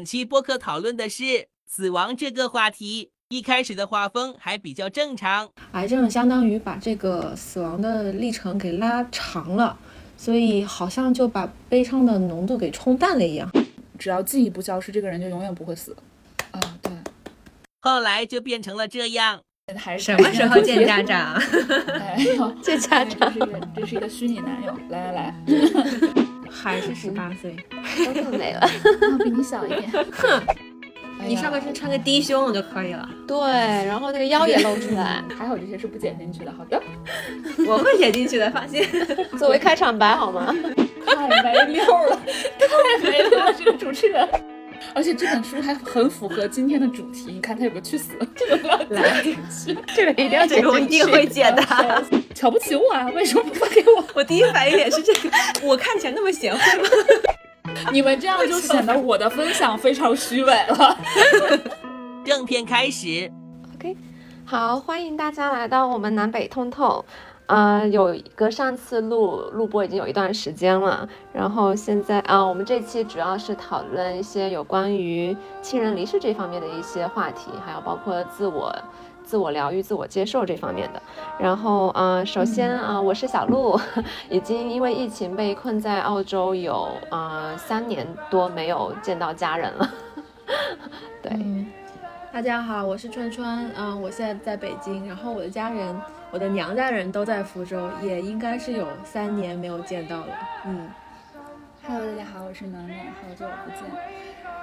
本期播客讨论的是死亡这个话题。一开始的画风还比较正常，癌症相当于把这个死亡的历程给拉长了，所以好像就把悲伤的浓度给冲淡了一样。只要记忆不消失，这个人就永远不会死。啊，对。后来就变成了这样。还是什么时候见家长？见家长。这是一个，这是一个虚拟男友。来来来，还是十八岁，都更美了。比你小一点。哼。你上半身穿个低胸就可以了，对，然后那个腰也露出来，还好这些是不剪进去的。好的，我会剪进去的，放心。作为开场白好吗？太没溜了，太没溜了，这个主持人。而且这本书还很符合今天的主题，你看它有个去死，这个不要来进去，这个一定要剪进去，我一定会剪的。瞧不起我啊？为什么不发给我？我第一反应也是这个，我看起来那么贤惠吗？你们这样就显得我的分享非常虚伪了。正片开始，OK，好，欢迎大家来到我们南北通透。呃，有一个上次录录播已经有一段时间了，然后现在啊，我们这期主要是讨论一些有关于亲人离世这方面的一些话题，还有包括自我。自我疗愈、自我接受这方面的。然后，嗯，首先啊，我是小鹿，已经因为疫情被困在澳洲有啊三年多没有见到家人了。对，大家好，我是川川，嗯，我现在在北京，然后我的家人，我的娘家人都在福州，也应该是有三年没有见到了。嗯，Hello，大家好，我是暖暖，好久不见。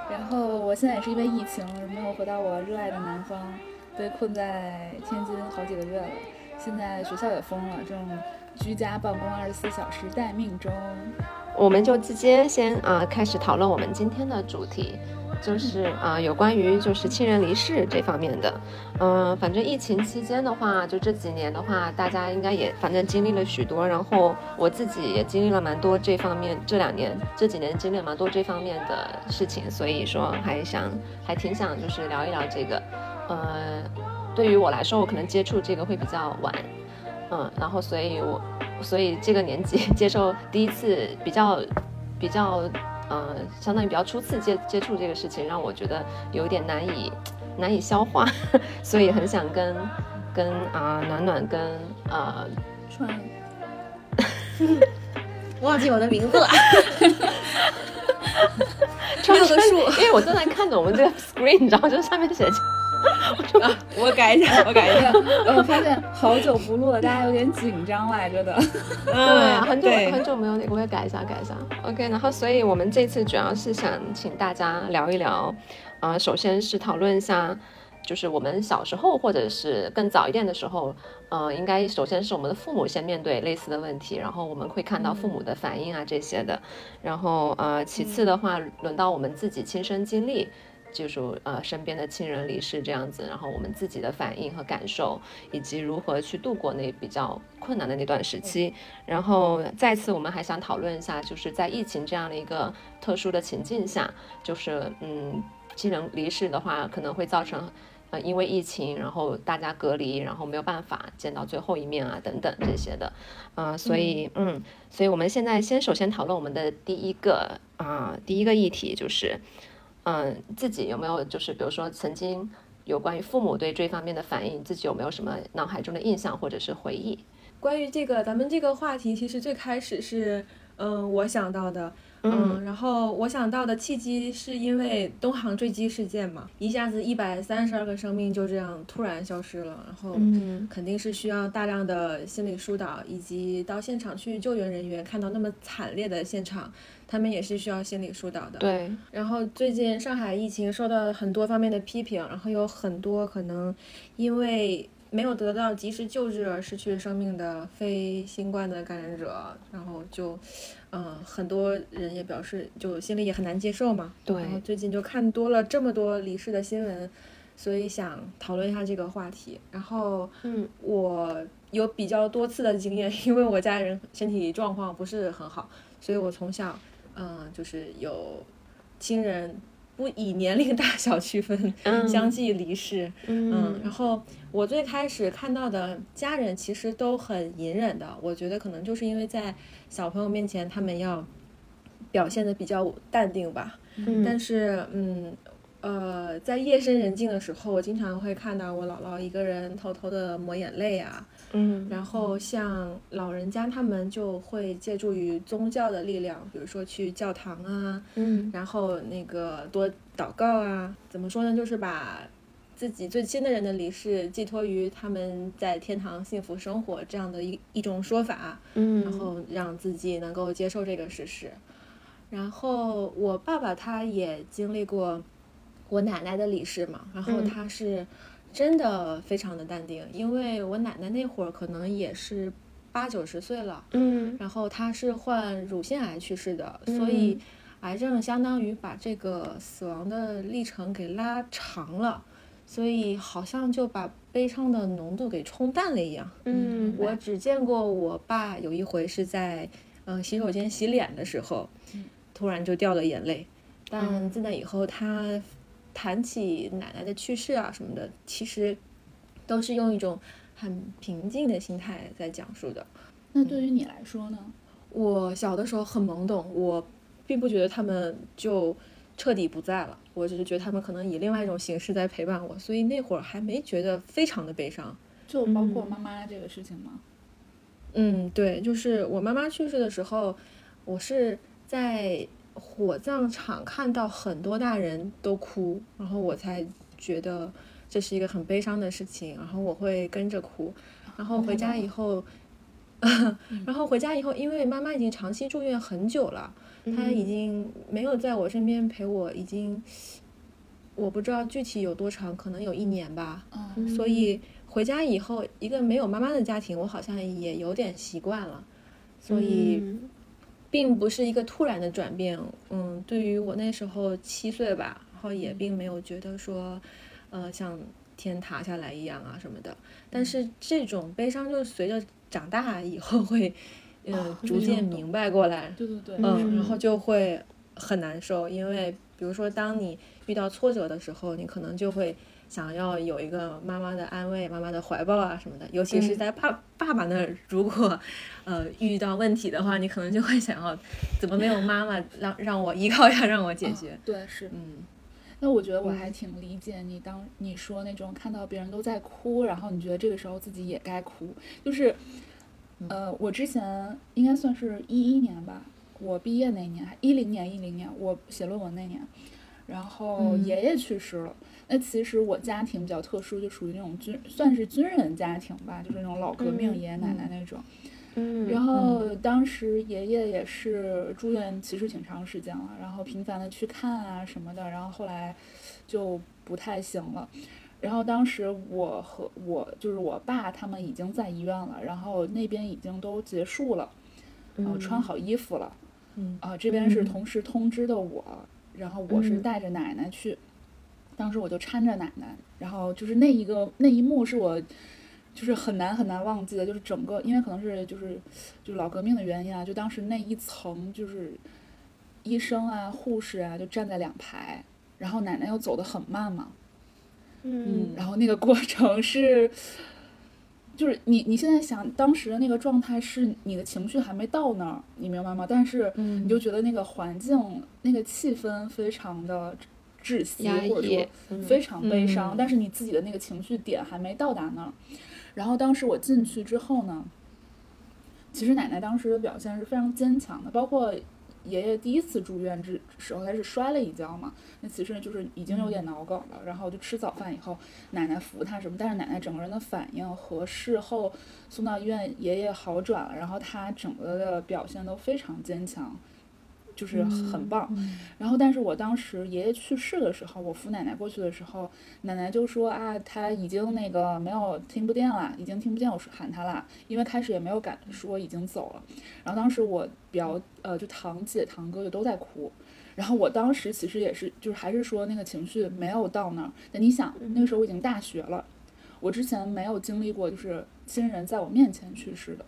然后我现在也是因为疫情没有回到我热爱的南方。被困在天津好几个月了，现在学校也封了，正居家办公二十四小时待命中。我们就直接先啊开始讨论我们今天的主题，就是啊有关于就是亲人离世这方面的。嗯，反正疫情期间的话，就这几年的话，大家应该也反正经历了许多，然后我自己也经历了蛮多这方面，这两年这几年经历蛮多这方面的事情，所以说还想还挺想就是聊一聊这个。呃，对于我来说，我可能接触这个会比较晚，嗯，然后所以，我所以这个年纪 接受第一次比较比较，呃，相当于比较初次接接触这个事情，让我觉得有点难以难以消化，所以很想跟跟啊暖暖跟呃川，忘记我的名字了，六个数，因为我正在看着我们这个 screen，你知道，就上面写着。我改一下，我改一下。我发现好久不录了，大家有点紧张来着的。对，很久很久没有那个，我也改一下，改一下。OK，然后所以我们这次主要是想请大家聊一聊，啊，首先是讨论一下，就是我们小时候或者是更早一点的时候，呃，应该首先是我们的父母先面对类似的问题，然后我们会看到父母的反应啊这些的，然后呃，其次的话，轮到我们自己亲身经历。就是呃身边的亲人离世这样子，然后我们自己的反应和感受，以及如何去度过那比较困难的那段时期。然后再次，我们还想讨论一下，就是在疫情这样的一个特殊的情境下，就是嗯亲人离世的话，可能会造成呃因为疫情，然后大家隔离，然后没有办法见到最后一面啊等等这些的。嗯，所以嗯，所以我们现在先首先讨论我们的第一个啊第一个议题就是。嗯，自己有没有就是比如说曾经有关于父母对这方面的反应，自己有没有什么脑海中的印象或者是回忆？关于这个，咱们这个话题其实最开始是，嗯，我想到的。嗯，然后我想到的契机是因为东航坠机事件嘛，一下子一百三十二个生命就这样突然消失了，然后肯定是需要大量的心理疏导，以及到现场去救援人员看到那么惨烈的现场，他们也是需要心理疏导的。对。然后最近上海疫情受到很多方面的批评，然后有很多可能因为。没有得到及时救治而失去生命的非新冠的感染者，然后就，嗯，很多人也表示就心里也很难接受嘛。对。然后最近就看多了这么多离世的新闻，所以想讨论一下这个话题。然后，嗯，我有比较多次的经验，因为我家人身体状况不是很好，所以我从小，嗯，就是有亲人。不以年龄大小区分，相继离世。嗯，然后我最开始看到的家人其实都很隐忍的，我觉得可能就是因为在小朋友面前他们要表现的比较淡定吧。嗯但是嗯。呃，在夜深人静的时候，我经常会看到我姥姥一个人偷偷的抹眼泪啊。嗯然后像老人家他们就会借助于宗教的力量，比如说去教堂啊，嗯然后那个多祷告啊，怎么说呢？就是把自己最亲的人的离世寄托于他们在天堂幸福生活这样的一一种说法，嗯，然后让自己能够接受这个事实。然后我爸爸他也经历过我奶奶的离世嘛，然后嗯。他是真的非常的淡定，因为我奶奶那会儿可能也是八九十岁了，嗯。然后她是患乳腺癌去世的，所以嗯癌症相当于把这个死亡的历程给拉长了，所以好像就把悲伤的浓度给冲淡了一样。嗯我只见过我爸有一回是在呃洗手间洗脸的时候，突然就掉了眼泪，但自那以后他谈起奶奶的去世啊什么的，其实都是用一种很平静的心态在讲述的。那对于你来说呢？我小的时候很懵懂，我并不觉得他们就彻底不在了，我只是觉得他们可能以另外一种形式在陪伴我，所以那会儿还没觉得非常的悲伤。就包括妈妈这个事情吗？嗯，对，就是我妈妈去世的时候，我是在火葬场看到很多大人都哭，然后我才觉得这是一个很悲伤的事情，然后我会跟着哭，然后回家以后，然后回家以后，因为妈妈已经长期住院很久了，她已经没有在我身边陪我，已经我不知道具体有多长，可能有一年吧。嗯所以回家以后，一个没有妈妈的家庭，我好像也有点习惯了，所以嗯并不是一个突然的转变。嗯，对于我那时候七岁吧，然后也并没有觉得说，呃，像天塌下来一样啊什么的。但是这种悲伤就随着长大以后会，呃，哦逐渐明白过来。对对对，嗯，然后就会很难受，因为比如说，当你遇到挫折的时候，你可能就会想要有一个妈妈的安慰、妈妈的怀抱啊什么的。尤其是在爸、爸爸那儿，如果呃遇到问题的话，你可能就会想要，怎么没有妈妈让让我依靠呀，让我解决。对是。嗯那我觉得我还挺理解你当你说那种看到别人都在哭，然后你觉得这个时候自己也该哭，就是，呃，我之前应该算是一一年吧，我毕业那年，一零年一零年我写论文那年，然后嗯爷爷去世了。那其实我家庭比较特殊，就属于那种军算是军人家庭吧，就是那种老革命嗯爷爷奶奶那种。嗯，然后当时爷爷也是住院，其实挺长时间了，然后频繁的去看啊什么的，然后后来就不太行了。然后当时我和我就是我爸他们已经在医院了，然后那边已经都结束了，然后穿好衣服了，嗯啊、这边是嗯同时通知的我，然后我是嗯带着奶奶去，当时我就搀着奶奶，然后就是那一个那一幕是我就是很难很难忘记的，就是整个因为可能是就是就是老革命的原因啊，就当时那一层就是医生啊护士啊就站在两排，然后奶奶又走得很慢嘛，嗯然后那个过程是。就是你，你现在想当时的那个状态是你的情绪还没到那儿，你明白吗？但是嗯你就觉得那个环境、那个气氛非常的窒息，或者说非常悲伤，嗯但是你自己的那个情绪点还没到达那儿。然后当时我进去之后呢，其实奶奶当时的表现是非常坚强的，包括爷爷第一次住院之时候，他是摔了一跤嘛，那其实就是已经有点脑梗了。然后就吃早饭以后，奶奶扶他什么，但是奶奶整个人的反应和事后送到医院，爷爷好转了，然后他整个的表现都非常坚强。就是很棒，然后但是我当时爷爷去世的时候，我扶奶奶过去的时候，奶奶就说啊，他已经那个没有听不见了，已经听不见我说喊他了，因为开始也没有敢说已经走了。然后当时我表呃就堂姐堂哥就都在哭，然后我当时其实也是就是还是说那个情绪没有到那儿，但你想那个时候我已经大学了，我之前没有经历过就是亲人在我面前去世的，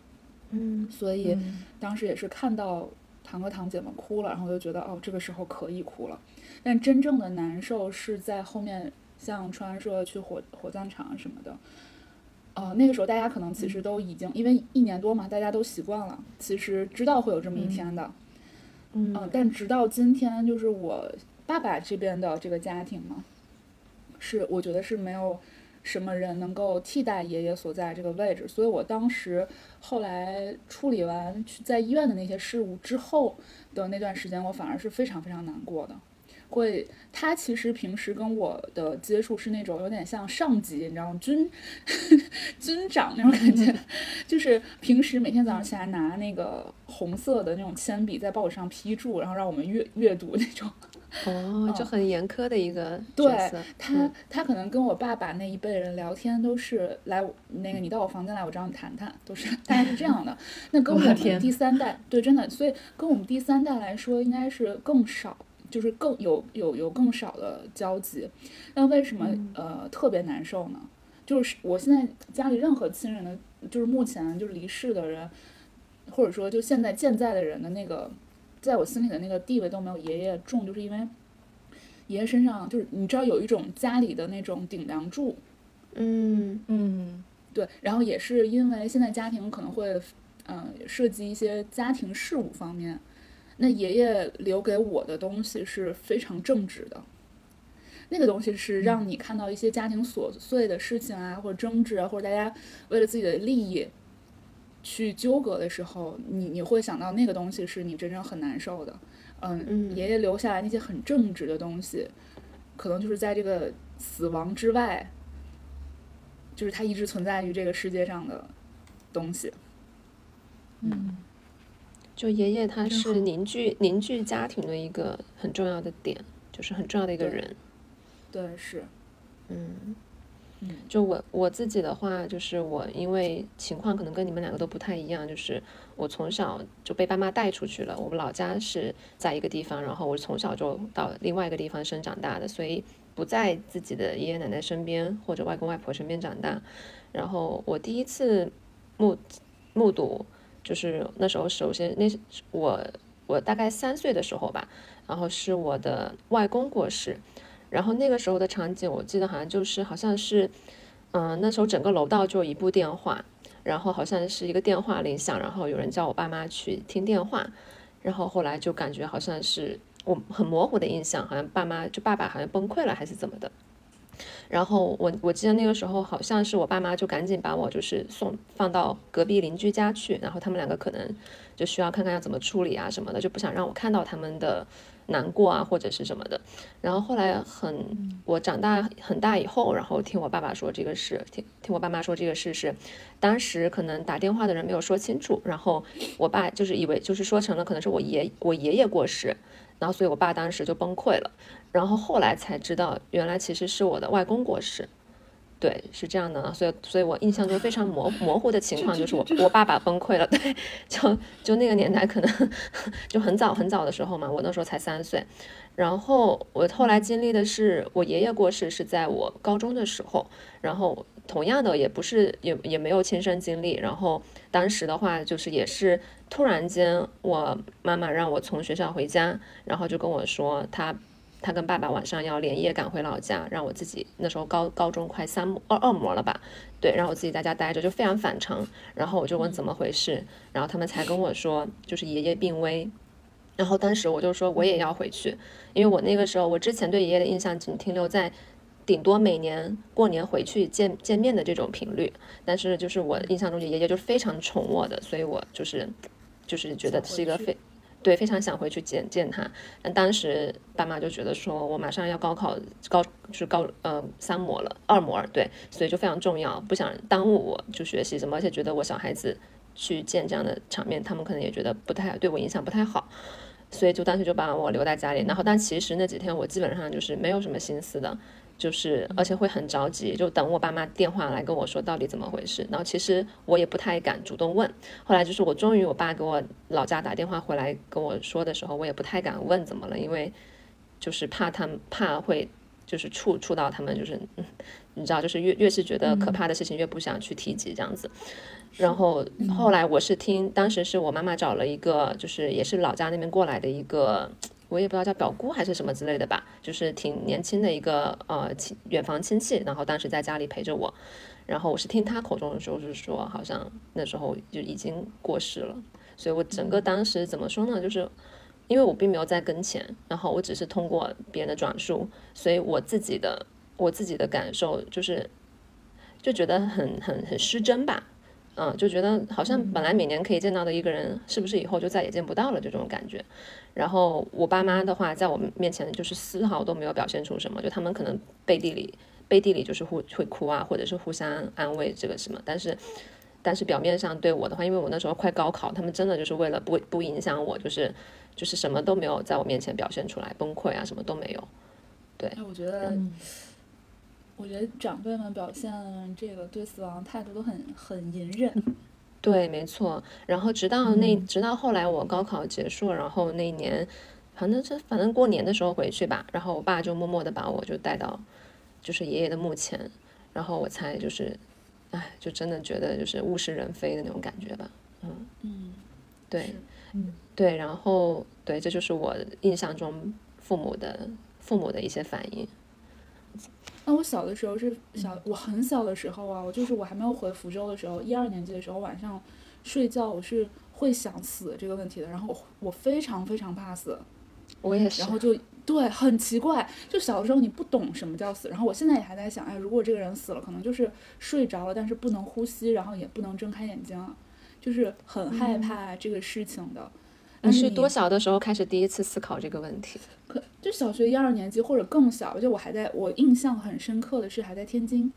嗯所以当时也是看到堂哥堂姐们哭了，然后我就觉得哦，这个时候可以哭了。但真正的难受是在后面，像川说去火火葬场什么的，呃，那个时候大家可能其实都已经因为一年多嘛，大家都习惯了，其实知道会有这么一天的，嗯。嗯、但直到今天，就是我爸爸这边的这个家庭嘛，是我觉得是没有什么人能够替代爷爷所在这个位置，所以我当时后来处理完在医院的那些事务之后的那段时间，我反而是非常非常难过的。会，他其实平时跟我的接触是那种有点像上级，你知道吗？军 军长那种感觉，就是平时每天早上起来拿那个红色的那种铅笔在报纸上批注，然后让我们阅阅读那种。哦，就很严苛的一个角色。他他可能跟我爸爸那一辈人聊天都是来那个你到我房间来，我找你谈谈，都是大概是这样的。那跟我们第三代，对，真的，所以跟我们第三代来说，应该是更少。就是更有有有更少的交集，那为什么呃特别难受呢？就是我现在家里任何亲人的，就是目前就是离世的人，或者说就现在健在的人的那个，在我心里的那个地位都没有爷爷重，就是因为爷爷身上就是你知道有一种家里的那种顶梁柱，嗯。嗯，对，然后也是因为现在家庭可能会嗯涉及一些家庭事务方面。那爷爷留给我的东西是非常正直的，那个东西是让你看到一些家庭琐碎的事情啊，或者争执啊，或者大家为了自己的利益去纠葛的时候，你你会想到那个东西是你真正很难受的。嗯，爷爷留下来那些很正直的东西，可能就是在这个死亡之外，就是他一直存在于这个世界上的东西。嗯。就爷爷他是凝聚凝聚家庭的一个很重要的点，就是很重要的一个人。对，是，嗯，就我我自己的话，就是我因为情况可能跟你们两个都不太一样，就是我从小就被爸妈带出去了。我们老家是在一个地方，然后我从小就到另外一个地方生长大的，所以不在自己的爷爷奶奶身边或者外公外婆身边长大。然后我第一次目目睹。就是那时候，首先那我我大概三岁的时候吧，然后是我的外公过世，然后那个时候的场景，我记得好像就是好像是，嗯，那时候整个楼道就一部电话，然后好像是一个电话铃响，然后有人叫我爸妈去听电话，然后后来就感觉好像是我很模糊的印象，好像爸妈就爸爸好像崩溃了还是怎么的。然后我我记得那个时候好像是我爸妈就赶紧把我就是送放到隔壁邻居家去，然后他们两个可能就需要看看要怎么处理啊什么的，就不想让我看到他们的难过啊或者是什么的。然后后来很我长大很大以后，然后听我爸爸说这个事，听听我爸妈说这个事是当时可能打电话的人没有说清楚，然后我爸就是以为就是说成了可能是我爷我爷爷过世。然后，所以我爸当时就崩溃了。然后后来才知道，原来其实是我的外公过世。对，是这样的。所以，所以我印象中非常模模糊的情况就是我我爸爸崩溃了。对，就就那个年代，可能就很早很早的时候嘛，我那时候才三岁。然后我后来经历的是，我爷爷过世是在我高中的时候。然后同样的，也不是也也没有亲身经历。然后当时的话，就是也是。突然间，我妈妈让我从学校回家，然后就跟我说，她她跟爸爸晚上要连夜赶回老家，让我自己那时候高高中快三二二模了吧，对，让我自己在家待着，就非常反常。然后我就问怎么回事，然后他们才跟我说，就是爷爷病危。然后当时我就说我也要回去，因为我那个时候我之前对爷爷的印象仅停留在。顶多每年过年回去见见面的这种频率，但是就是我印象中爷爷就是非常宠我的，所以我就是就是觉得是一个非对非常想回去见见他。但当时爸妈就觉得说我马上要高考高就是高呃三模了二模对，所以就非常重要，不想耽误我就学习什么，而且觉得我小孩子去见这样的场面，他们可能也觉得不太对我影响不太好，所以就当时就把我留在家里。然后但其实那几天我基本上就是没有什么心思的。就是，而且会很着急，就等我爸妈电话来跟我说到底怎么回事。然后其实我也不太敢主动问。后来就是我终于我爸给我老家打电话回来跟我说的时候，我也不太敢问怎么了，因为就是怕他们怕会就是触触到他们，就是 你知道，就是越越是觉得可怕的事情越不想去提及这样子。然后后来我是听，当时是我妈妈找了一个，就是也是老家那边过来的一个。我也不知道叫表姑还是什么之类的吧，就是挺年轻的一个呃亲远房亲戚，然后当时在家里陪着我，然后我是听他口中就是说，好像那时候就已经过世了，所以我整个当时怎么说呢，就是因为我并没有在跟前，然后我只是通过别人的转述，所以我自己的我自己的感受就是就觉得很很很失真吧，嗯，就觉得好像本来每年可以见到的一个人，是不是以后就再也见不到了这种感觉。然后我爸妈的话，在我们面前就是丝毫都没有表现出什么，就他们可能背地里背地里就是互会哭啊，或者是互相安慰这个什么，但是。但是表面上对我的话，因为我那时候快高考，他们真的就是为了不不影响我，就是就是什么都没有在我面前表现出来，崩溃啊什么都没有。对，哎，我觉得，我觉得长辈们表现这个对死亡态度都很很隐忍。对，没错。然后直到那直到后来我高考结束，然后那一年，反正是反正过年的时候回去吧，然后我爸就默默的把我就带到就是爷爷的墓前，然后我才就是。哎，就真的觉得就是物是人非的那种感觉吧，嗯嗯，对，嗯对，然后对，这就是我印象中父母的父母的一些反应。那我小的时候是小，我很小的时候啊，我就是我还没有回福州的时候，一二年级的时候晚上睡觉我是会想死这个问题的，然后我非常非常怕死，我也是，然后就。对，很奇怪，就小的时候你不懂什么叫死，然后我现在也还在想，哎，如果这个人死了，可能就是睡着了，但是不能呼吸，然后也不能睁开眼睛，就是很害怕这个事情的。你是多小的时候开始第一次思考这个问题？可就小学一二年级或者更小，就我还在我印象很深刻的是还在天津。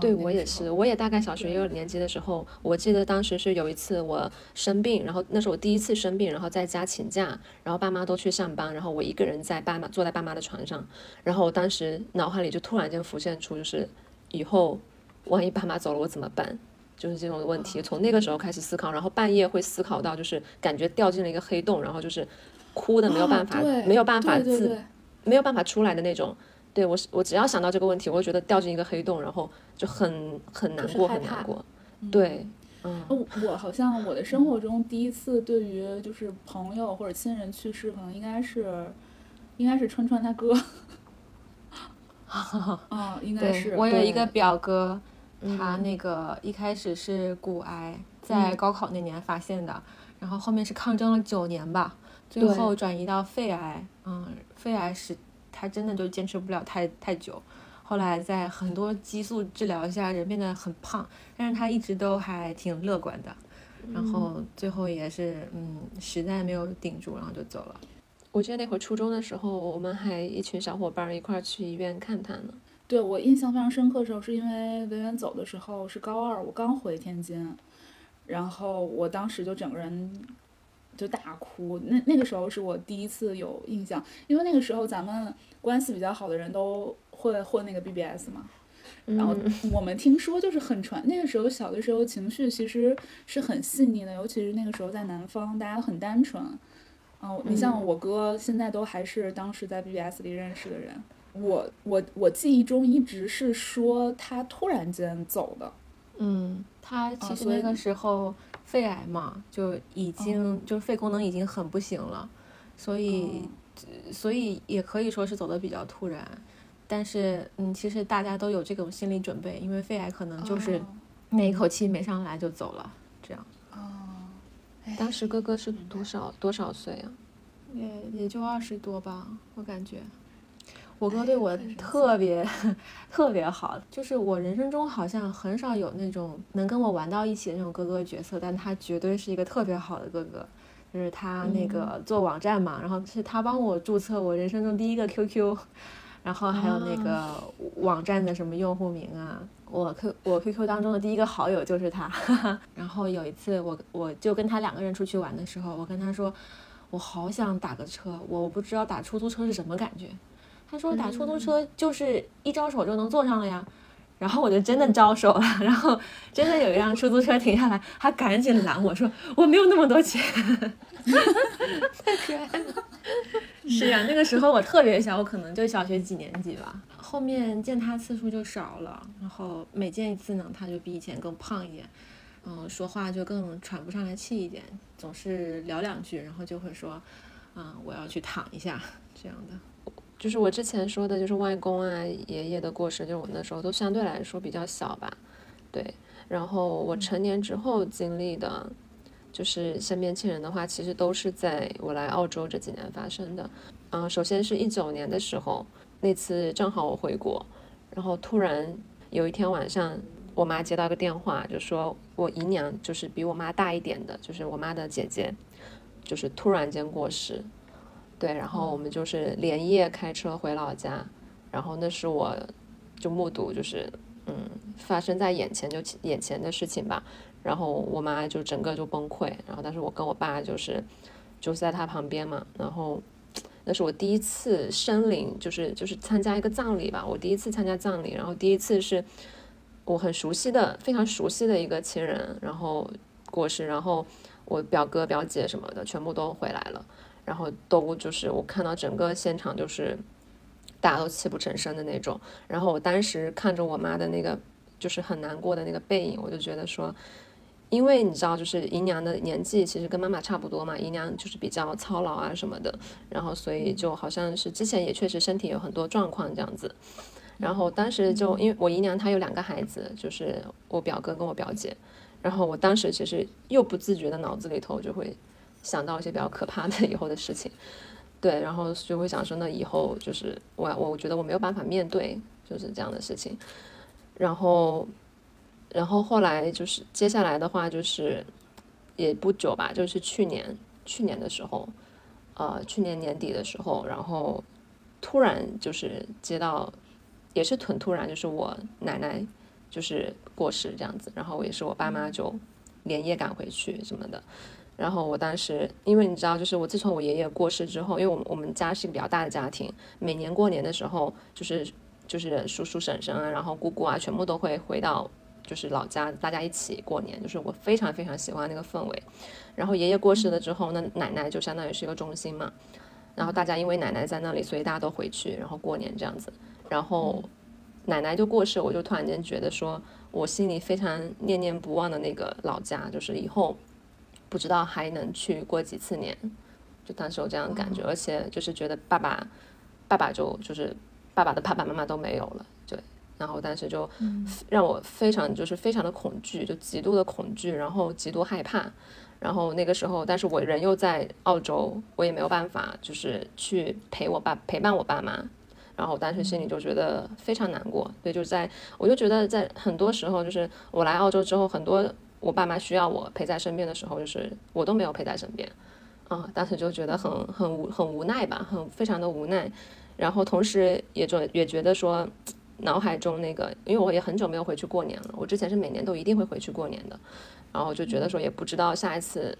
对我也是，我也大概小学一二年级的时候，我记得当时是有一次我生病，然后那是我第一次生病，然后在家请假，然后爸妈都去上班，然后我一个人在爸妈坐在爸妈的床上，然后我当时脑海里就突然间浮现出，就是以后万一爸妈走了我怎么办，就是这种问题，从那个时候开始思考，然后半夜会思考到就是感觉掉进了一个黑洞，然后就是哭的没有办法，没有办法自，没有办法出来的那种。对我，我只要想到这个问题，我就觉得掉进一个黑洞，然后就很很难过，很难过。对，嗯，我好像我的生活中第一次对于就是朋友或者亲人去世，可能应该是应该是川川他哥。啊，应该是。我有一个表哥，他那个一开始是骨癌，在高考那年发现的，然后后面是抗争了九年吧，最后转移到肺癌。嗯，肺癌是。他真的就坚持不了太太久，后来在很多激素治疗下，人变得很胖，但是他一直都还挺乐观的，然后最后也是嗯，实在没有顶住，然后就走了。我记得那会儿初中的时候，我们还一群小伙伴一块儿去医院看他呢。对我印象非常深刻的时候，是因为文远走的时候是高二，我刚回天津，然后我当时就整个人。就大哭，那那个时候是我第一次有印象，因为那个时候咱们关系比较好的人都会混那个 BBS 嘛，然后我们听说就是很传，那个时候小的时候情绪其实是很细腻的，尤其是那个时候在南方，大家很单纯。嗯，你像我哥现在都还是当时在 BBS 里认识的人，我我我记忆中一直是说他突然间走的。嗯，他其实那个时候。肺癌嘛，就已经就是肺功能已经很不行了，所以所以也可以说是走的比较突然。但是嗯，其实大家都有这种心理准备，因为肺癌可能就是那一口气没上来就走了，这样。哦，当时哥哥是多少多少岁啊？也也就二十多吧，我感觉。我哥对我特别 特别好，就是我人生中好像很少有那种能跟我玩到一起的那种哥哥角色，但他绝对是一个特别好的哥哥。就是他那个做网站嘛，然后是他帮我注册我人生中第一个 QQ，然后还有那个网站的什么用户名啊，我 Q 我 QQ 当中的第一个好友就是他。然后有一次我我就跟他两个人出去玩的时候，我跟他说，我好想打个车，我不知道打出租车是什么感觉。他说打出租车就是一招手就能坐上了呀，然后我就真的招手了，然后真的有一辆出租车停下来，他赶紧拦我说我没有那么多钱，太可爱了。是呀，那个时候我特别小，我可能就小学几年级吧。后面见他次数就少了，然后每见一次呢，他就比以前更胖一点，嗯，说话就更喘不上来气一点，总是聊两句，然后就会说，嗯，我要去躺一下这样的。就是我之前说的，就是外公啊、爷爷的过世，就是我那时候都相对来说比较小吧，对。然后我成年之后经历的，就是身边亲人的话，其实都是在我来澳洲这几年发生的。嗯，首先是一九年的时候，那次正好我回国，然后突然有一天晚上，我妈接到个电话，就说我姨娘就是比我妈大一点的，就是我妈的姐姐，就是突然间过世。对，然后我们就是连夜开车回老家，然后那是我就目睹，就是嗯发生在眼前就眼前的事情吧。然后我妈就整个就崩溃，然后但是我跟我爸就是就是在他旁边嘛，然后那是我第一次生灵，就是就是参加一个葬礼吧，我第一次参加葬礼，然后第一次是我很熟悉的、非常熟悉的一个亲人，然后过世，然后我表哥表姐什么的全部都回来了，然后都就是我看到整个现场就是大家都泣不成声的那种，然后我当时看着我妈的那个就是很难过的那个背影，我就觉得说。因为你知道，就是姨娘的年纪其实跟妈妈差不多嘛，姨娘就是比较操劳啊什么的，然后所以就好像是之前也确实身体有很多状况这样子，然后当时就因为我姨娘她有两个孩子，就是我表哥跟我表姐，然后我当时其实又不自觉的脑子里头就会想到一些比较可怕的 以后的事情，对，然后就会想说那以后就是我我觉得我没有办法面对就是这样的事情，然后。然后后来就是接下来的话就是，也不久吧，就是去年去年的时候，呃，去年年底的时候，然后突然就是接到，也是很突然，就是我奶奶就是过世这样子，然后也是我爸妈就连夜赶回去什么的，然后我当时因为你知道，就是我自从我爷爷过世之后，因为我们我们家是一个比较大的家庭，每年过年的时候就是就是叔叔婶婶啊，然后姑姑啊，全部都会回到。就是老家大家一起过年，就是我非常非常喜欢那个氛围。然后爷爷过世了之后，那奶奶就相当于是一个中心嘛。然后大家因为奶奶在那里，所以大家都回去，然后过年这样子。然后奶奶就过世，我就突然间觉得说，我心里非常念念不忘的那个老家，就是以后不知道还能去过几次年。就当时有这样的感觉，而且就是觉得爸爸，爸爸就就是爸爸的爸爸妈妈都没有了。对然后当时就让我非常就是非常的恐惧，就极度的恐惧，然后极度害怕。然后那个时候，但是我人又在澳洲，我也没有办法就是去陪我爸陪伴我爸妈。然后当时心里就觉得非常难过。对，就在我就觉得在很多时候，就是我来澳洲之后，很多我爸妈需要我陪在身边的时候，就是我都没有陪在身边。啊，当时就觉得很很无很无奈吧，很非常的无奈。然后同时也就也觉得说。脑海中那个，因为我也很久没有回去过年了。我之前是每年都一定会回去过年的，然后就觉得说也不知道下一次，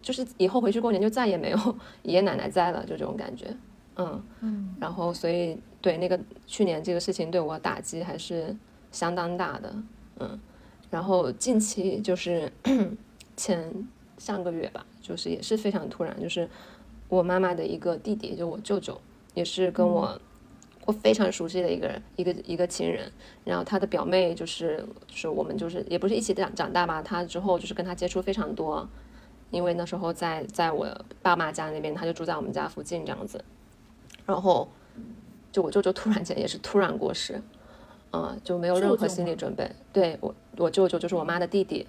就是以后回去过年就再也没有爷爷奶奶在了，就这种感觉。嗯嗯。然后所以对那个去年这个事情对我打击还是相当大的。嗯。然后近期就是 前上个月吧，就是也是非常突然，就是我妈妈的一个弟弟，就我舅舅，也是跟我。我非常熟悉的一个人，一个一个亲人，然后他的表妹就是就是我们就是也不是一起长长大吧，他之后就是跟他接触非常多，因为那时候在在我爸妈家那边，他就住在我们家附近这样子，然后就我舅舅突然间也是突然过世，嗯，就没有任何心理准备，对我我舅舅就是我妈的弟弟，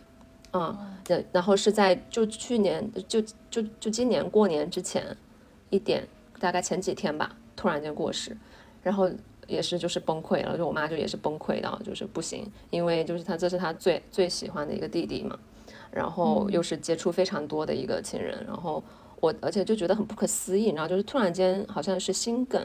嗯，然然后是在就去年就就就今年过年之前一点大概前几天吧，突然间过世。然后也是就是崩溃了，就我妈就也是崩溃的，就是不行，因为就是他这是他最最喜欢的一个弟弟嘛，然后又是接触非常多的一个亲人，然后我而且就觉得很不可思议，然后就是突然间好像是心梗，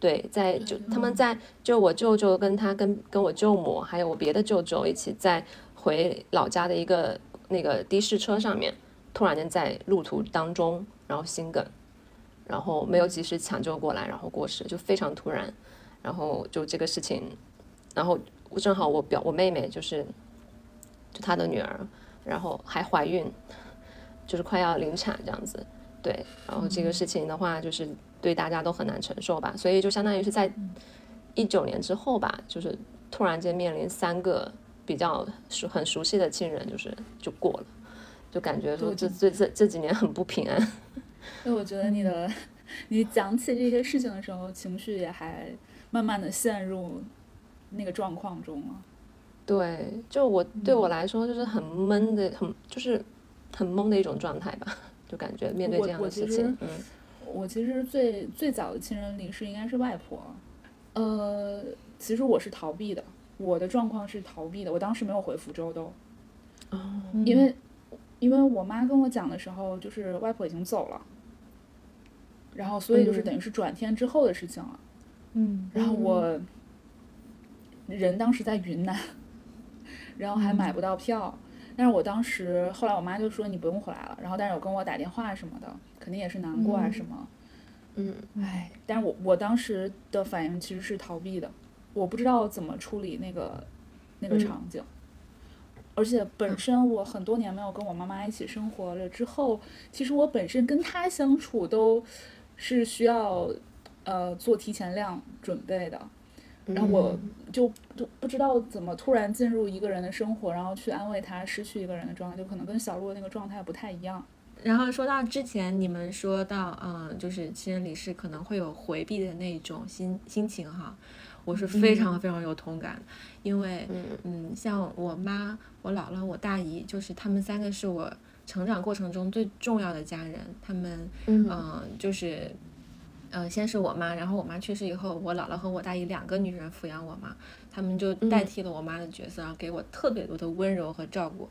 对，在就他们在就我舅舅跟他跟跟我舅母还有我别的舅舅一起在回老家的一个那个的士车上面，突然间在路途当中然后心梗。然后没有及时抢救过来，然后过世，就非常突然。然后就这个事情，然后正好我表我妹妹就是，就她的女儿，然后还怀孕，就是快要临产这样子。对，然后这个事情的话，就是对大家都很难承受吧。所以就相当于是在一九年之后吧，就是突然间面临三个比较熟很熟悉的亲人，就是就过了，就感觉说这这这这几年很不平安。因为我觉得你的，你讲起这些事情的时候，情绪也还慢慢的陷入那个状况中了。对，就我对我来说就是很闷的，很就是很懵的一种状态吧，就感觉面对这样的事情，嗯。我其实最最早的亲人离世应该是外婆，呃，其实我是逃避的，我的状况是逃避的，我当时没有回福州都，哦，因为因为我妈跟我讲的时候，就是外婆已经走了，然后所以就是等于是转天之后的事情了，嗯，然后我人当时在云南，然后还买不到票，但是我当时后来我妈就说你不用回来了，然后但是有跟我打电话什么的，肯定也是难过啊什么，嗯，唉，但是我我当时的反应其实是逃避的，我不知道怎么处理那个那个场景，而且本身我很多年没有跟我妈妈一起生活了之后，其实我本身跟她相处都是需要呃做提前量准备的，然后我就就不知道怎么突然进入一个人的生活，然后去安慰他失去一个人的状态，就可能跟小鹿那个状态不太一样。然后说到之前你们说到，嗯，就是亲人离世可能会有回避的那种心心情哈，我是非常非常有同感，因为嗯，像我妈、我姥姥、我大姨，就是他们三个是我成长过程中最重要的家人，他们嗯，就是。呃，先是我妈，然后我妈去世以后，我姥姥和我大姨两个女人抚养我嘛，她们就代替了我妈的角色，然后给我特别多的温柔和照顾。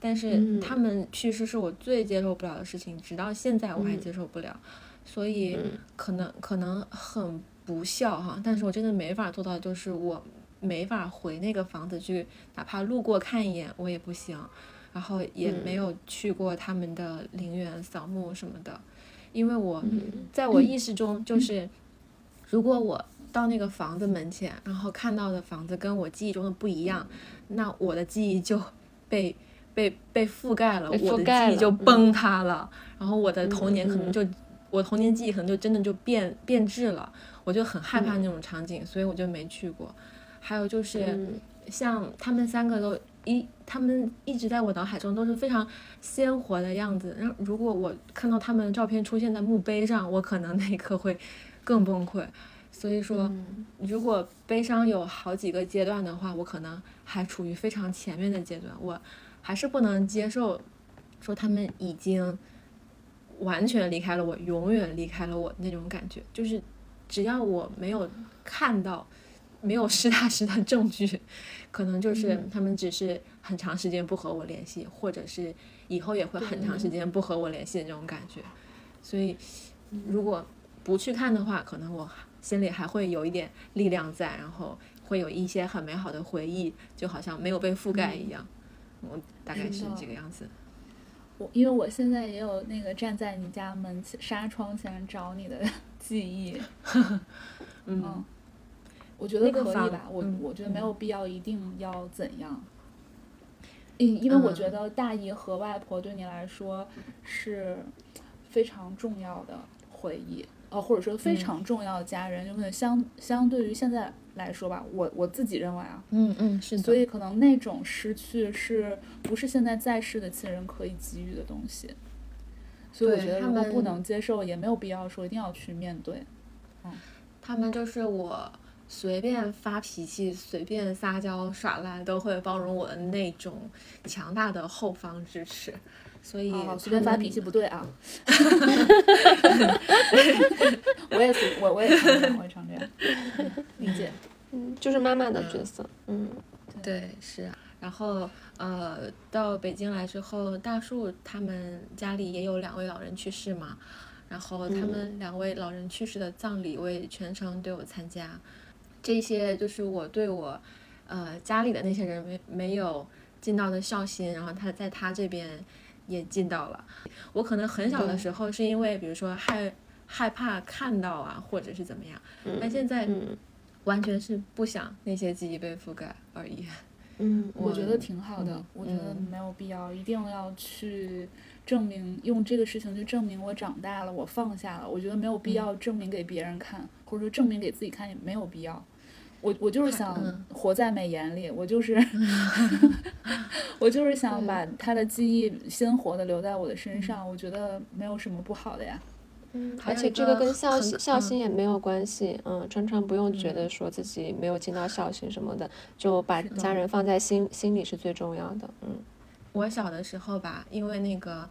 但是他们去世是我最接受不了的事情，直到现在我还接受不了，所以可能可能很不孝哈，但是我真的没法做到，就是我没法回那个房子去，哪怕路过看一眼我也不行，然后也没有去过他们的陵园扫墓什么的。因为我在我意识中，就是如果我到那个房子门前，然后看到的房子跟我记忆中的不一样，那我的记忆就被被被覆盖了，我的记忆就崩塌了，然后我的童年可能就我童年记忆可能就真的就变变质了，我就很害怕那种场景，所以我就没去过。还有就是像他们三个都。一，他们一直在我脑海中都是非常鲜活的样子。然后，如果我看到他们的照片出现在墓碑上，我可能那一刻会更崩溃。所以说，如果悲伤有好几个阶段的话，我可能还处于非常前面的阶段。我还是不能接受说他们已经完全离开了我，永远离开了我那种感觉。就是只要我没有看到。没有实打实的证据，可能就是他们只是很长时间不和我联系，或者是以后也会很长时间不和我联系的这种感觉。所以，如果不去看的话，可能我心里还会有一点力量在，然后会有一些很美好的回忆，就好像没有被覆盖一样。我大概是这个样子。我因为我现在也有那个站在你家门纱窗前找你的 记忆。嗯。我觉得可以吧，我我觉得没有必要一定要怎样，嗯因为我觉得大姨和外婆对你来说是非常重要的回忆，呃，或者说非常重要的家人，有可能相相对于现在来说吧，我我自己认为啊，嗯嗯是的，所以可能那种失去是不是现在在世的亲人可以给予的东西，所以我觉得如果不能接受，也没有必要说一定要去面对，嗯，他们就是我。随便发脾气、随便撒娇耍赖，都会包容我的那种强大的后方支持，所以随便发脾气不对啊。我也是，我我也常这样，我也常这样。理解，嗯，就是妈妈的角色，嗯，对，是啊。然后呃，到北京来之后，大树他们家里也有两位老人去世嘛，然后他们两位老人去世的葬礼，我也全程都有参加。这些就是我对我，呃，家里的那些人没没有尽到的孝心，然后他在他这边也尽到了。我可能很小的时候是因为，比如说害害怕看到啊，或者是怎么样，但现在完全是不想那些记忆被覆盖而已。嗯，我觉得挺好的，我觉得没有必要一定要去证明，用这个事情去证明我长大了，我放下了。我觉得没有必要证明给别人看。或者说证明给自己看也没有必要，我我就是想活在美颜里，我就是 我就是想把他的记忆鲜活的留在我的身上，我觉得没有什么不好的呀。嗯，而且这个跟孝心孝心也没有关系，嗯，常常不用觉得说自己没有尽到孝心什么的，就把家人放在心心里是最重要的，嗯。我小的时候吧，因为那个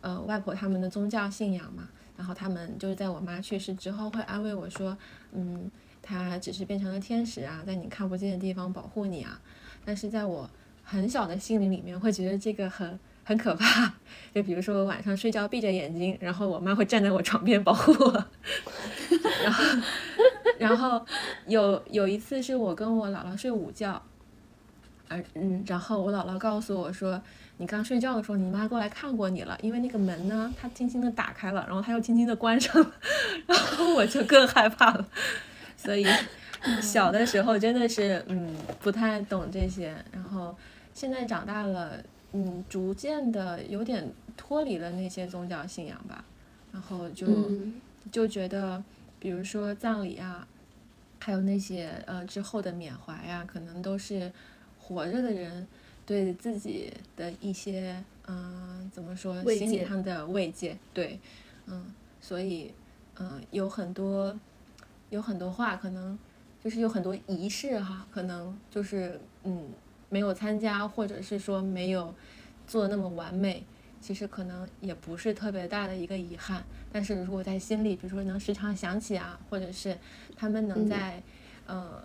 呃外婆他们的宗教信仰嘛，然后他们就是在我妈去世之后会安慰我说，嗯，它只是变成了天使啊，在你看不见的地方保护你啊。但是在我很小的心灵里面，会觉得这个很很可怕。就比如说我晚上睡觉闭着眼睛，然后我妈会站在我床边保护我，然后然后有有一次是我跟我姥姥睡午觉。而嗯，然后我姥姥告诉我说，你刚睡觉的时候，你妈过来看过你了，因为那个门呢，她轻轻的打开了，然后她又轻轻的关上了，然后我就更害怕了。所以小的时候真的是嗯不太懂这些，然后现在长大了，嗯，逐渐的有点脱离了那些宗教信仰吧，然后就就觉得，比如说葬礼啊，还有那些呃之后的缅怀呀，可能都是。活着的人对自己的一些嗯，怎么说心理上的慰藉，对，嗯，所以嗯，有很多有很多话，可能就是有很多仪式哈，可能就是嗯没有参加，或者是说没有做那么完美，其实可能也不是特别大的一个遗憾。但是如果在心里，比如说能时常想起啊，或者是他们能在呃，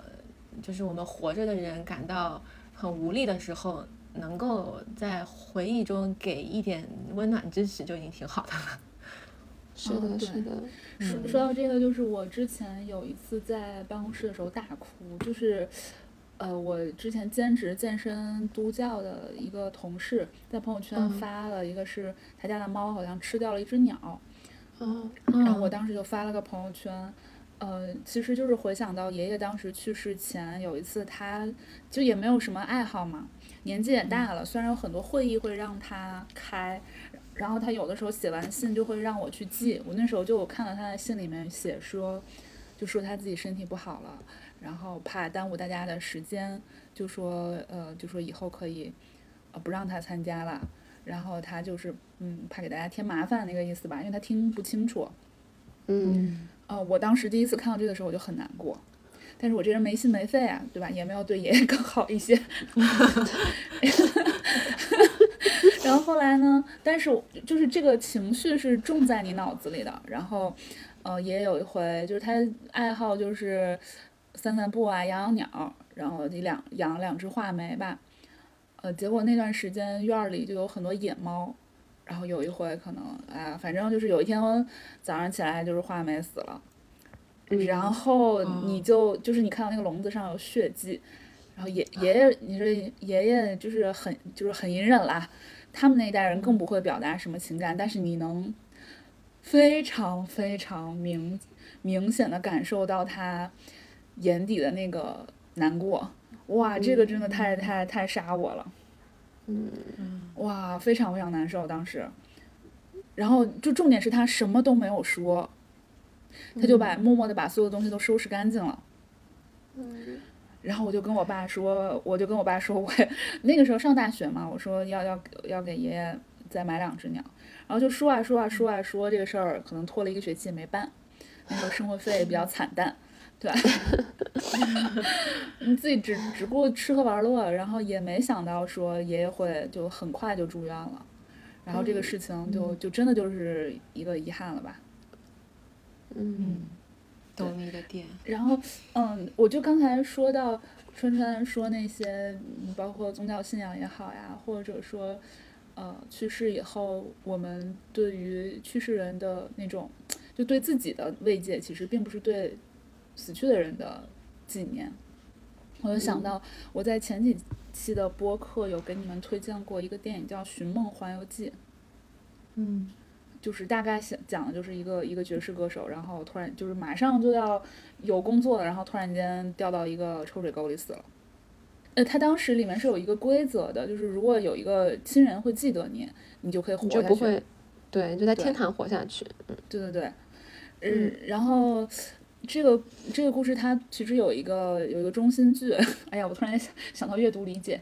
就是我们活着的人感到。很无力的时候，能够在回忆中给一点温暖支持，就已经挺好的了。是的，是的。说说到这个，就是我之前有一次在办公室的时候大哭，就是，呃，我之前兼职健身督教的一个同事在朋友圈发了一个，是他家的猫好像吃掉了一只鸟，嗯，然后我当时就发了个朋友圈。呃，其实就是回想到爷爷当时去世前有一次，他就也没有什么爱好嘛，年纪也大了。虽然有很多会议会让他开，然后他有的时候写完信就会让我去寄。我那时候就我看到他在信里面写说，就说他自己身体不好了，然后怕耽误大家的时间，就说呃，就说以后可以呃不让他参加了。然后他就是嗯怕给大家添麻烦那个意思吧，因为他听不清楚。嗯。呃，我当时第一次看到这个时候我就很难过，但是我这人没心没肺啊，对吧？也没有对爷爷更好一些。然后后来呢？但是就是这个情绪是种在你脑子里的。然后，呃，爷爷有一回就是他爱好就是散散步啊，养养鸟，然后你两养两只画眉吧。呃，结果那段时间院里就有很多野猫。然后有一回可能，哎，反正就是有一天早上起来就是画眉死了，然后你就就是你看到那个笼子上有血迹，然后爷爷爷，你说爷爷就是很就是很隐忍啦，他们那一代人更不会表达什么情感，但是你能非常非常明明显的感受到他眼底的那个难过，哇，这个真的太太太杀我了。嗯，哇，非常非常难受当时，然后就重点是他什么都没有说，他就把默默的把所有东西都收拾干净了。嗯，然后我就跟我爸说，我就跟我爸说，我 那个时候上大学嘛，我说要要要给爷爷再买两只鸟，然后就说啊说啊说啊说这个事儿可能拖了一个学期也没办，那时候生活费比较惨淡。对吧，你 自己只只顾吃喝玩乐，然后也没想到说爷爷会就很快就住院了，然后这个事情就就真的就是一个遗憾了吧。嗯，懂你的点。然后，嗯，我就刚才说到川川说那些，包括宗教信仰也好呀，或者说，呃，去世以后，我们对于去世人的那种，就对自己的慰藉，其实并不是对。死去的人的纪念，我就想到我在前几期的播客有给你们推荐过一个电影叫《寻梦环游记》，嗯，就是大概想讲的就是一个一个爵士歌手，然后突然就是马上就要有工作了，然后突然间掉到一个臭水沟里死了。呃，他当时里面是有一个规则的，就是如果有一个亲人会记得你，你就可以活下去。就不会，对，就在天堂活下去。嗯，对对对，嗯，然后。这个这个故事它其实有一个有一个中心句，哎呀，我突然想想到阅读理解，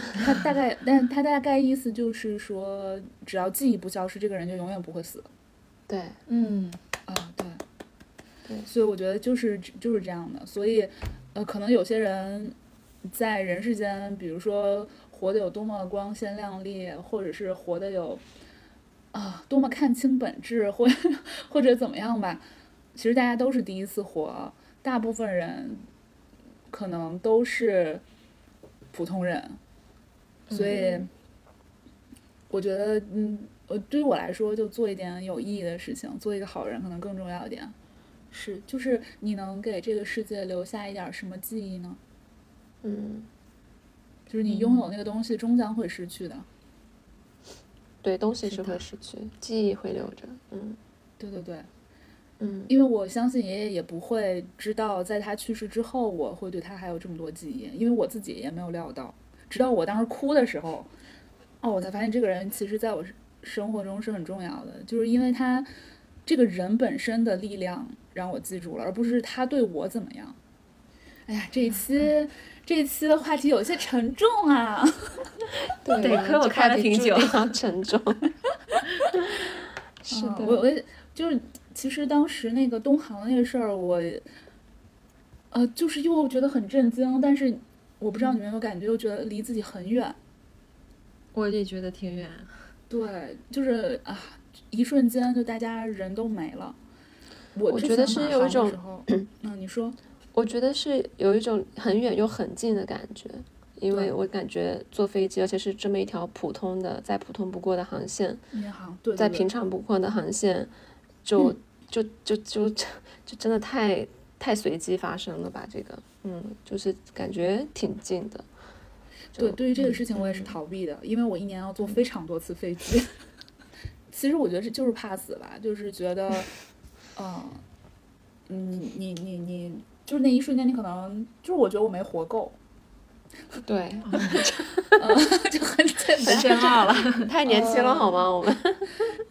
它大概，但他大概意思就是说，只要记忆不消失，这个人就永远不会死。对，嗯，啊，对，对，所以我觉得就是就是这样的，所以，呃，可能有些人在人世间，比如说活得有多么光鲜亮丽，或者是活得有啊多么看清本质，或或者怎么样吧。其实大家都是第一次活，大部分人可能都是普通人，所以我觉得，嗯，我对于我来说，就做一点有意义的事情，做一个好人，可能更重要一点。是，就是你能给这个世界留下一点什么记忆呢？嗯，就是你拥有那个东西，终将会失去的。对，东西是会失去，记忆会留着。嗯对对对，嗯因为我相信爷爷也不会知道，在他去世之后，我会对他还有这么多记忆，因为我自己也没有料到，直到我当时哭的时候，哦，我才发现这个人其实在我生活中是很重要的，就是因为他这个人本身的力量让我记住了，而不是他对我怎么样。哎呀，这一期这一期的话题有些沉重啊。对得亏我开了瓶酒题注定 要沉重。是的，嗯我我也就是其实当时那个东航那个事儿，我呃就是又觉得很震惊，但是我不知道你们有没有感觉，就觉得离自己很远。我也觉得挺远。对，就是啊，一瞬间就大家人都没了。我我觉得是有一种 嗯，你说，我觉得是有一种很远又很近的感觉，因为我感觉坐飞机，而且是这么一条普通的、再普通不过的航线，民航，对，对对再平常不过的航线，就、就就就就真的太太随机发生了吧？这个，嗯，就是感觉挺近的。对，对于这个事情我也是嗯逃避的，因为我一年要坐非常多次飞机。其实我觉得是就是怕死吧，就是觉得，嗯，你你你你，就是那一瞬间你可能就是我觉得我没活够，对，嗯，就很简很单。深奥了。太年轻了好吗？我们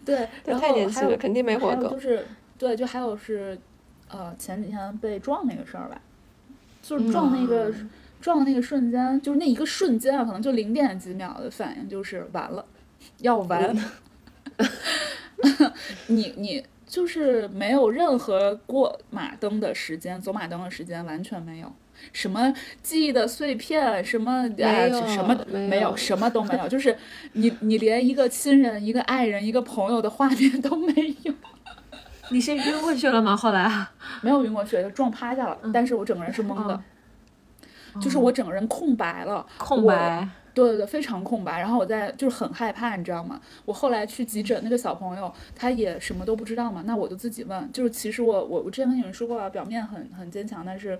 对，对然后太年轻了，肯定没活够就。是对，就还有是，呃，前几天被撞那个事儿吧，就是撞那个、撞那个瞬间，就是那一个瞬间啊，可能就零点几秒的反应，就是完了，要完。你你就是没有任何过马灯的时间，走马灯的时间完全没有。什么记忆的碎片，什么啊，没有什么没有什么都没有，就是你你连一个亲人、一个爱人、一个朋友的画面都没有。你是晕过去了吗？后来啊，没有晕过去，就撞趴下了，但是我整个人是懵的，哦就是我整个人空白了，空白。对对对，非常空白。然后我在就是很害怕，你知道吗？我后来去急诊，那个小朋友他也什么都不知道嘛，那我就自己问。就是其实我我我之前跟你们说过啊，表面很很坚强，但是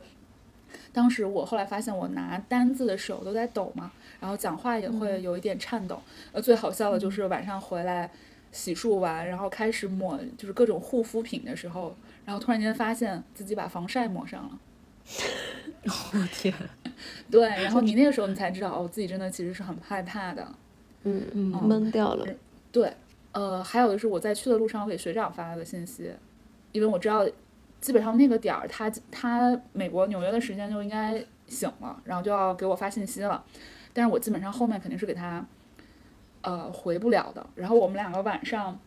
当时我后来发现我拿单子的手都在抖嘛，然后讲话也会有一点颤抖。呃，最好笑的就是晚上回来洗漱完，然后开始抹就是各种护肤品的时候，然后突然间发现自己把防晒抹上了。我天，对，然后你那个时候你才知道，哦，自己真的其实是很害怕的。嗯，嗯闷掉了。对，呃，还有就是我在去的路上，我给学长发了个信息，因为我知道基本上那个点儿他他美国纽约的时间就应该醒了，然后就要给我发信息了，但是我基本上后面肯定是给他呃回不了的。然后我们两个晚上。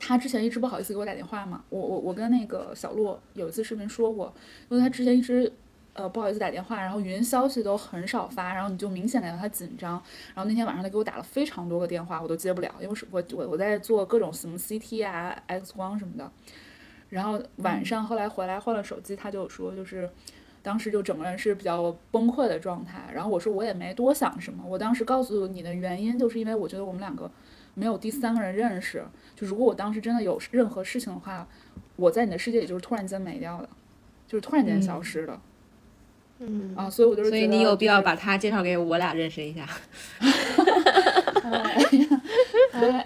他之前一直不好意思给我打电话嘛，我我我跟那个小洛有一次视频说过，因为他之前一直呃不好意思打电话，然后语音消息都很少发，然后你就明显感到他紧张。然后那天晚上他给我打了非常多个电话，我都接不了，因为是我我我在做各种什么 CT 啊、X 光什么的。然后晚上后来回来换了手机，他就说就是当时就整个人是比较崩溃的状态。然后我说我也没多想什么，我当时告诉你的原因就是因为我觉得我们两个没有第三个人认识。就如果我当时真的有任何事情的话，我在你的世界里就是突然间没掉的，就是突然间消失的。嗯啊，所以我就是所以你有必要把他介绍给我俩认识一下。哎，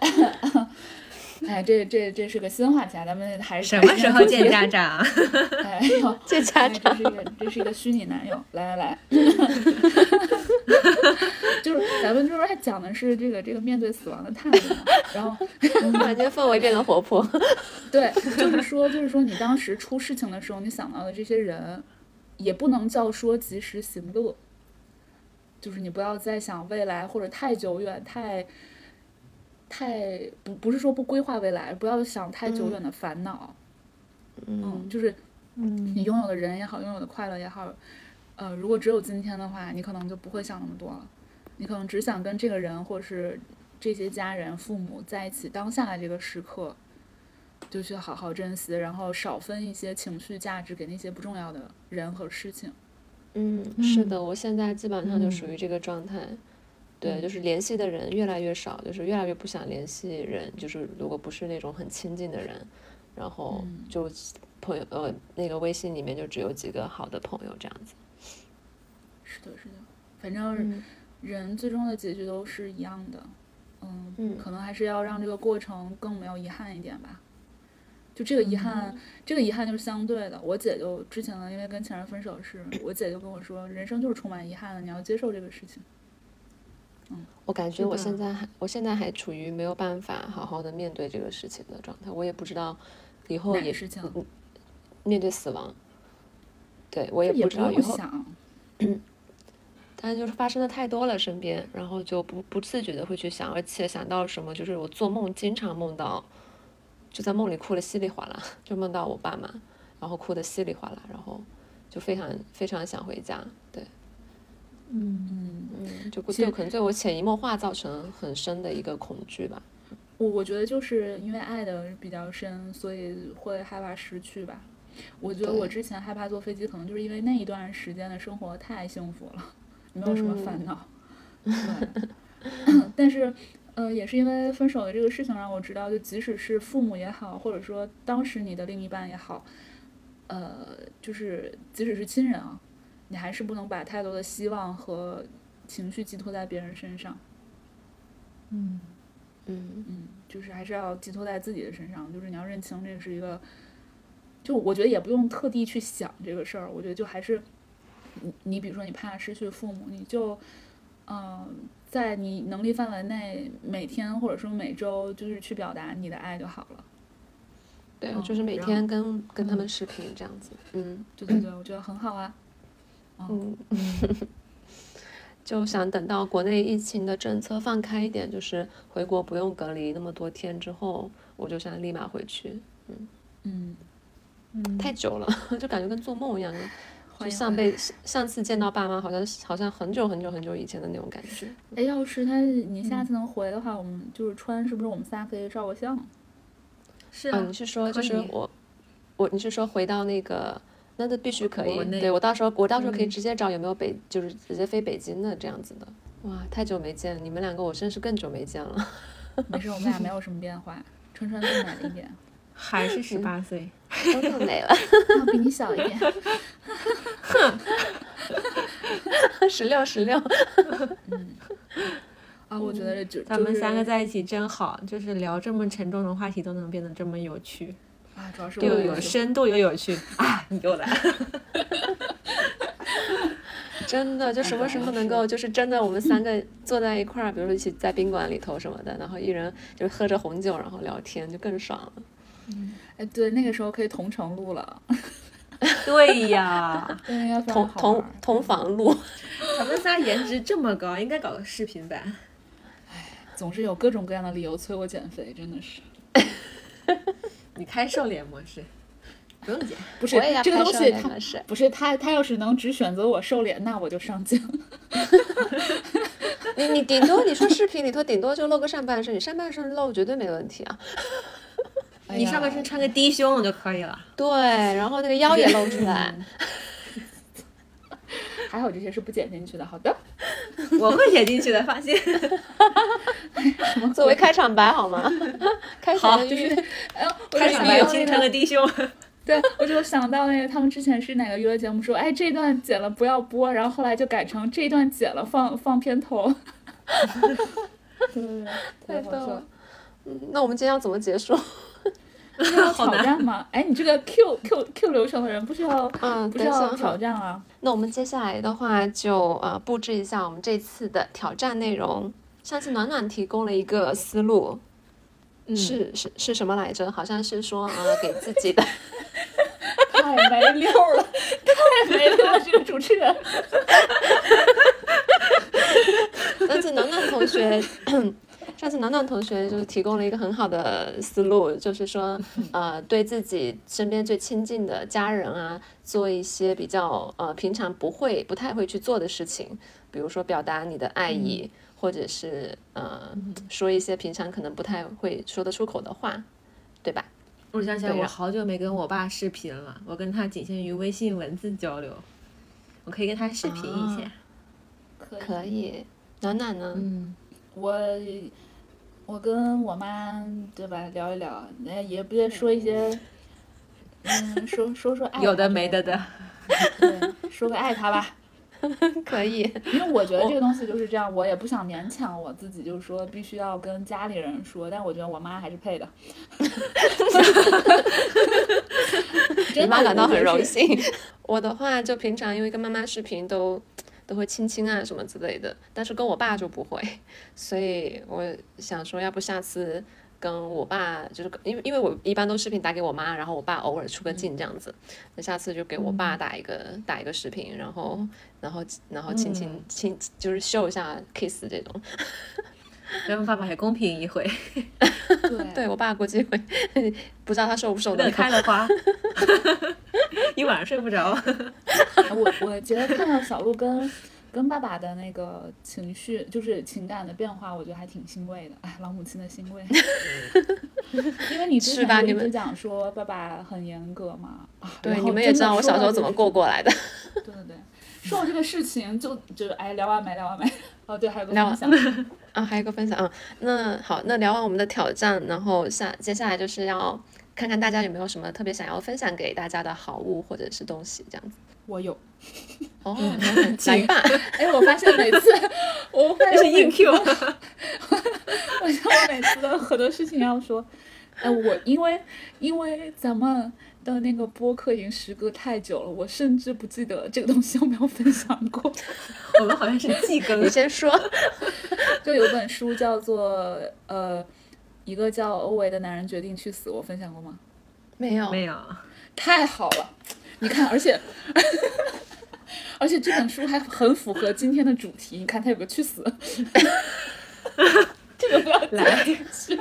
这这这是个新话题啊，咱们还是什么时候见家长？哎呦，见家哎，这是一个这是一个虚拟男友，来来来，就是咱们这边还讲的是这个这个面对死亡的态度嘛，然后突然间氛围变得活泼。对，就是说就是说你当时出事情的时候，你想到的这些人，也不能叫说及时行乐，就是你不要再想未来或者太久远太。太不不是说不规划未来，不要想太久远的烦恼，嗯，嗯，就是你拥有的人也好，拥有的快乐也好，呃，如果只有今天的话，你可能就不会想那么多了。你可能只想跟这个人或是这些家人、父母在一起当下的这个时刻，就去好好珍惜，然后少分一些情绪价值给那些不重要的人和事情。嗯，是的，我现在基本上就属于这个状态。对，就是联系的人越来越少，就是越来越不想联系人。就是如果不是那种很亲近的人，然后就朋友呃那个微信里面就只有几个好的朋友这样子。是的，是的，反正人最终的结局都是一样的。嗯，可能还是要让这个过程更没有遗憾一点吧。就这个遗憾，这个遗憾就是相对的。我姐就之前呢，因为跟前任分手是，我姐就跟我说，人生就是充满遗憾的，你要接受这个事情。嗯，我感觉我现在还，我现在还处于没有办法好好的面对这个事情的状态。我也不知道以后也是这样，面对死亡，对我也不知道以后。但是就是发生的太多了身边，然后就不不自觉的会去想，而且想到什么，就是我做梦经常梦到，就在梦里哭的稀里哗啦，就梦到我爸妈，然后哭的稀里哗啦，然后就非常非常想回家，对。嗯嗯嗯，就就可能对我潜移默化造成很深的一个恐惧吧。我我觉得就是因为爱的比较深，所以会害怕失去吧。我觉得我之前害怕坐飞机，可能就是因为那一段时间的生活太幸福了，没有什么烦恼。对，但是呃，也是因为分手的这个事情让我知道，就即使是父母也好，或者说当时你的另一半也好，呃，就是即使是亲人啊。你还是不能把太多的希望和情绪寄托在别人身上。嗯嗯嗯，就是还是要寄托在自己的身上。就是你要认清这是一个，就我觉得也不用特地去想这个事儿。我觉得就还是你你比如说你怕失去父母，你就嗯在你能力范围内每天或者说每周就是去表达你的爱就好了。对，就是每天跟跟他们视频这样子。嗯，对对对，我觉得很好啊。嗯，就想等到国内疫情的政策放开一点，就是回国不用隔离那么多天之后，我就想立马回去。嗯嗯嗯，太久了，就感觉跟做梦一样，就上被上次见到爸妈，好像好像很久很久很久以前的那种感觉。哎，要是他你下次能回的话，我们就是穿，是不是我们仨可以照个相？是啊，你是说就是我我你是说回到那个？那这必须可以，对我到时候我到时候可以直接找有没有北，就是直接飞北京的这样子的。哇，太久没见，你们两个我真是更久没见了。没事，我们俩没有什么变化，川川更美了一点，还是十八岁，都更美了，比你小一点，十六十六。嗯，啊，我觉得就咱们三个在一起真好，就是聊这么沉重的话题都能变得这么有趣。啊，主要是又有深度又有趣啊！你又来，真的就什么时候能够就是真的我们三个坐在一块儿，比如说一起在宾馆里头什么的，然后一人就喝着红酒，然后聊天就更爽了。嗯，哎，对，那个时候可以同城录了。对呀，同同同房录。咱们仨颜值这么高，应该搞个视频版。哎，总是有各种各样的理由催我减肥，真的是。你开瘦脸模式，不用剪。不是这个东西，他不是他，他要是能只选择我瘦脸，那我就上镜。你你顶多你说视频里头顶多就露个上半身，你上半身露绝对没问题啊。你上半身穿个低胸就可以了。对，然后那个腰也露出来。还好这些是不剪进去的。好的，我会剪进去的，放心。作为开场白好吗？好，就是开场白，清穿个低胸。对，我就想到那个他们之前是哪个娱乐节目说，哎，这段剪了不要播，然后后来就改成这段剪了放放片头。对，太逗了。嗯，那我们今天要怎么结束？要挑战吗？哎，你这个 Q Q Q 流程的人不需要，嗯，不需要挑战啊。那我们接下来的话就呃布置一下我们这次的挑战内容。上次暖暖提供了一个思路，是是是什么来着？好像是说啊，给自己的 太没溜了，太没溜了，这个主持人。上次暖暖同学。上上次暖暖同学就是提供了一个很好的思路，就是说，呃，对自己身边最亲近的家人啊，做一些比较呃平常不会、不太会去做的事情，比如说表达你的爱意，或者是呃说一些平常可能不太会说得出口的话，对吧？我想起来，我好久没跟我爸视频了，我跟他仅限于微信文字交流，我可以跟他视频一下。可可以，暖暖呢？嗯，我我跟我妈对吧聊一聊，那也不得说一些，嗯，说说说爱有的没的的。对，说个爱他吧，可以，因为我觉得这个东西就是这样，我也不想勉强我自己，就是说必须要跟家里人说，但我觉得我妈还是配的。你妈感到很荣。幸。我的话，就平常因为跟妈妈视频都都会亲亲啊什么之类的，但是跟我爸就不会，所以我想说，要不下次跟我爸，就是因为因为我一般都视频打给我妈，然后我爸偶尔出个镜这样子，那下次就给我爸打一个、打一个视频，然后然后然后亲亲亲，就是秀一下 kiss 这种。让爸爸也公平一回，对对我爸估计会，不知道他受不受得了。开了花，一晚上睡不着。我我觉得看到小鹿跟跟爸爸的那个情绪，就是情感的变化，我觉得还挺欣慰的。哎，老母亲的欣慰。因为你之前就一直讲说爸爸很严格嘛，啊对，你们也知道我小时候怎么过过来的。对对对，说到这个事情就就哎聊完没聊完没？哦对，还有个分享，啊，还有一个分享啊。那好，那聊完我们的挑战，然后下接下来就是要看看大家有没有什么特别想要分享给大家的好物或者是东西这样子。我有。哦，来吧，哎，我发现每次 我发现是硬 Q，我像我每次都很多事情要说，哎，我因为因为咱们的那个播客已经时隔太久了，我甚至不记得这个东西有没有分享过。我们好像是季更你，先说。就有本书叫做呃，一个叫欧维的男人决定去死，我分享过吗？没有，没有，太好了，你看，而且 而且这本书还很符合今天的主题，你看它有个去死，这个不要来进去。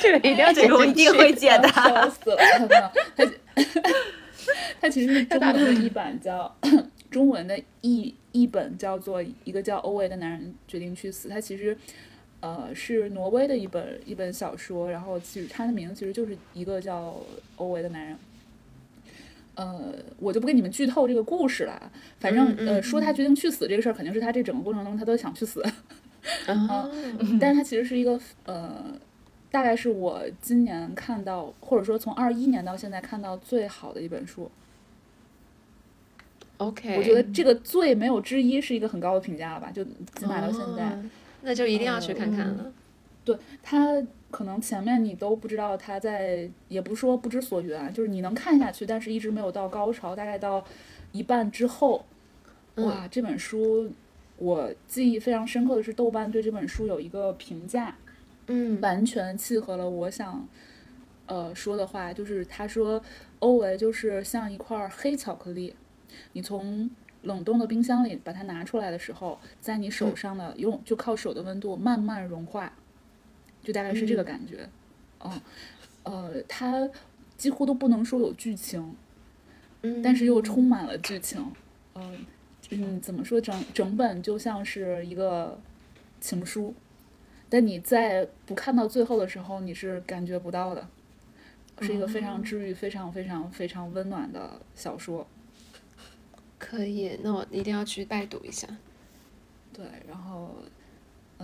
这个一定要剪这个我一定会剪的。笑死了！没有它它其实是中文的译版叫中文的译译本叫做一个叫欧维的男人决定去死。它其实呃是挪威的一本一本小说，然后其实它的名字其实就是一个叫欧维的男人。呃，我就不给你们剧透这个故事了。反正、呃，说他决定去死这个事儿，肯定是他这整个过程中他都想去死。啊，但是他其实是一个呃，大概是我今年看到，或者说从二一年到现在看到最好的一本书。OK，我觉得这个最没有之一是一个很高的评价了吧，就起码到现在。哦那就一定要去看看了。对它可能前面你都不知道他在，也不是说不知所云啊，就是你能看下去，但是一直没有到高潮，大概到一半之后，嗯。哇，这本书我记忆非常深刻的是豆瓣对这本书有一个评价，嗯。完全契合了我想呃说的话，就是他说欧维就是像一块儿黑巧克力，你从冷冻的冰箱里把它拿出来的时候，在你手上的用就靠手的温度慢慢融化，就大概是这个感觉。嗯，呃，它几乎都不能说有剧情，嗯，但是又充满了剧情。嗯、嗯，怎么说整整本就像是一个情书，但你在不看到最后的时候，你是感觉不到的，是一个非常治愈、非常非常非常温暖的小说。可以，那我一定要去拜读一下。对，然后，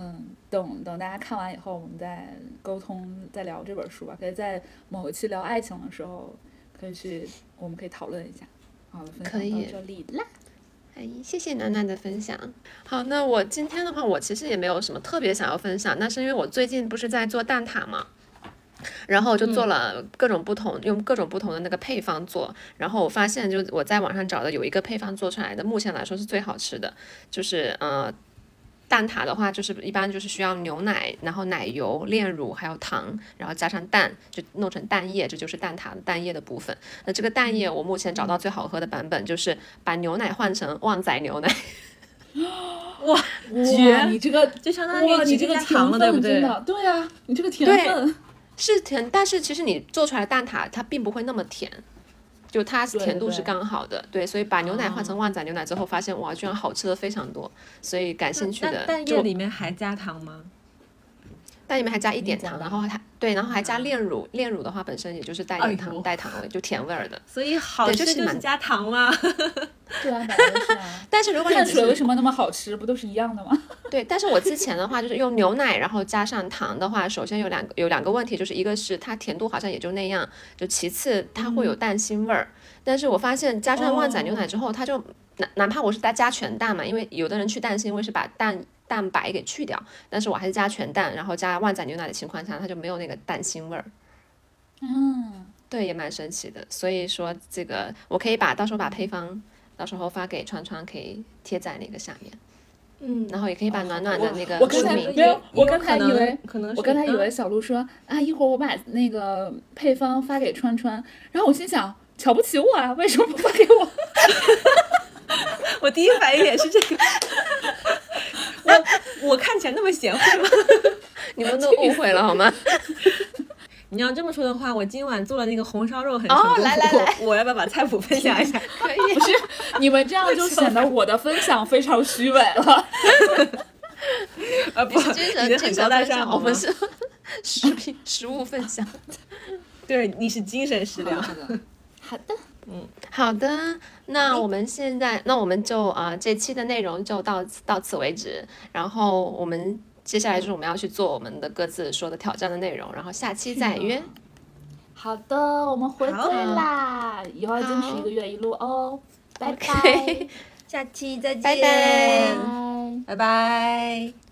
嗯，等等大家看完以后，我们再沟通，再聊这本书吧。可以在某一期聊爱情的时候，可以去，我们可以讨论一下。好了，分享可以到这里啦。哎，谢谢楠楠的分享。好，那我今天的话，我其实也没有什么特别想要分享，那是因为我最近不是在做蛋挞嘛，然后我就做了各种不同，用各种不同的那个配方做，然后我发现就我在网上找的有一个配方做出来的，目前来说是最好吃的，就是呃。蛋挞的话，就是一般就是需要牛奶，然后奶油、炼乳，还有糖，然后加上蛋，就弄成蛋液，这就是蛋挞的蛋液的部分。那这个蛋液，我目前找到最好喝的版本，就是把牛奶换成旺仔牛奶，哇，绝，你这个 就相当于你这个加糖了，对不对？分真的，对呀，你这个甜对分，是甜，但是其实你做出来的蛋挞它并不会那么甜，就它对甜度是刚好的。对，所以把牛奶换成哦旺仔牛奶之后，发现哇，居然好吃的非常多。所以感兴趣的蛋液里面还加糖吗？蛋里面还加一点糖，然后还对，然后还加炼乳，炼乳的话本身也就是带哎点糖、呦带糖味，就甜味儿的。所以好吃就是蛮就是加糖吗？对啊，是啊。但是如果你碳只是水为什么那么好吃？不都是一样的吗？对，但是我之前的话就是用牛奶，然后加上糖的话，首先有两个有两个问题，就是一个是它甜度好像也就那样，就其次它会有蛋腥味儿。但是我发现加上旺仔牛奶之后，它就哪哪怕我是加加全蛋嘛，因为有的人去蛋腥味是把蛋蛋白给去掉，但是我还是加全蛋，然后加旺仔牛奶的情况下，它就没有那个蛋腥味儿。嗯，对，也蛮神奇的。所以说这个我可以把到时候把配方到时候发给川川，可以贴在那个下面，嗯，然后也可以把暖暖的那个我刚才没有我刚才以为可能我刚才以为嗯小鹿说啊，一会儿我把那个配方发给川川，然后我心想，瞧不起我啊，为什么不发给我？我第一反应也是这个。我我看起来那么贤惠吗？你们都误会了好吗？你要这么说的话，我今晚做了那个红烧肉很哦成功。来来来我我要不要把菜谱分享一下？可以。不是，你们这样就显得我的分享非常虚伪了。啊，不，精神你的很高大上，我们？是食品食物分享。对，你是精神食粮。好的，嗯好的，那我们现在，那我们就啊、呃这期的内容就到此到此为止。然后我们接下来就是我们要去做我们的各自说的挑战的内容，然后下期再约。好的，我们回好。归啦，以后要坚持一个月一路哦，拜拜。下期再见，拜。拜拜。拜拜。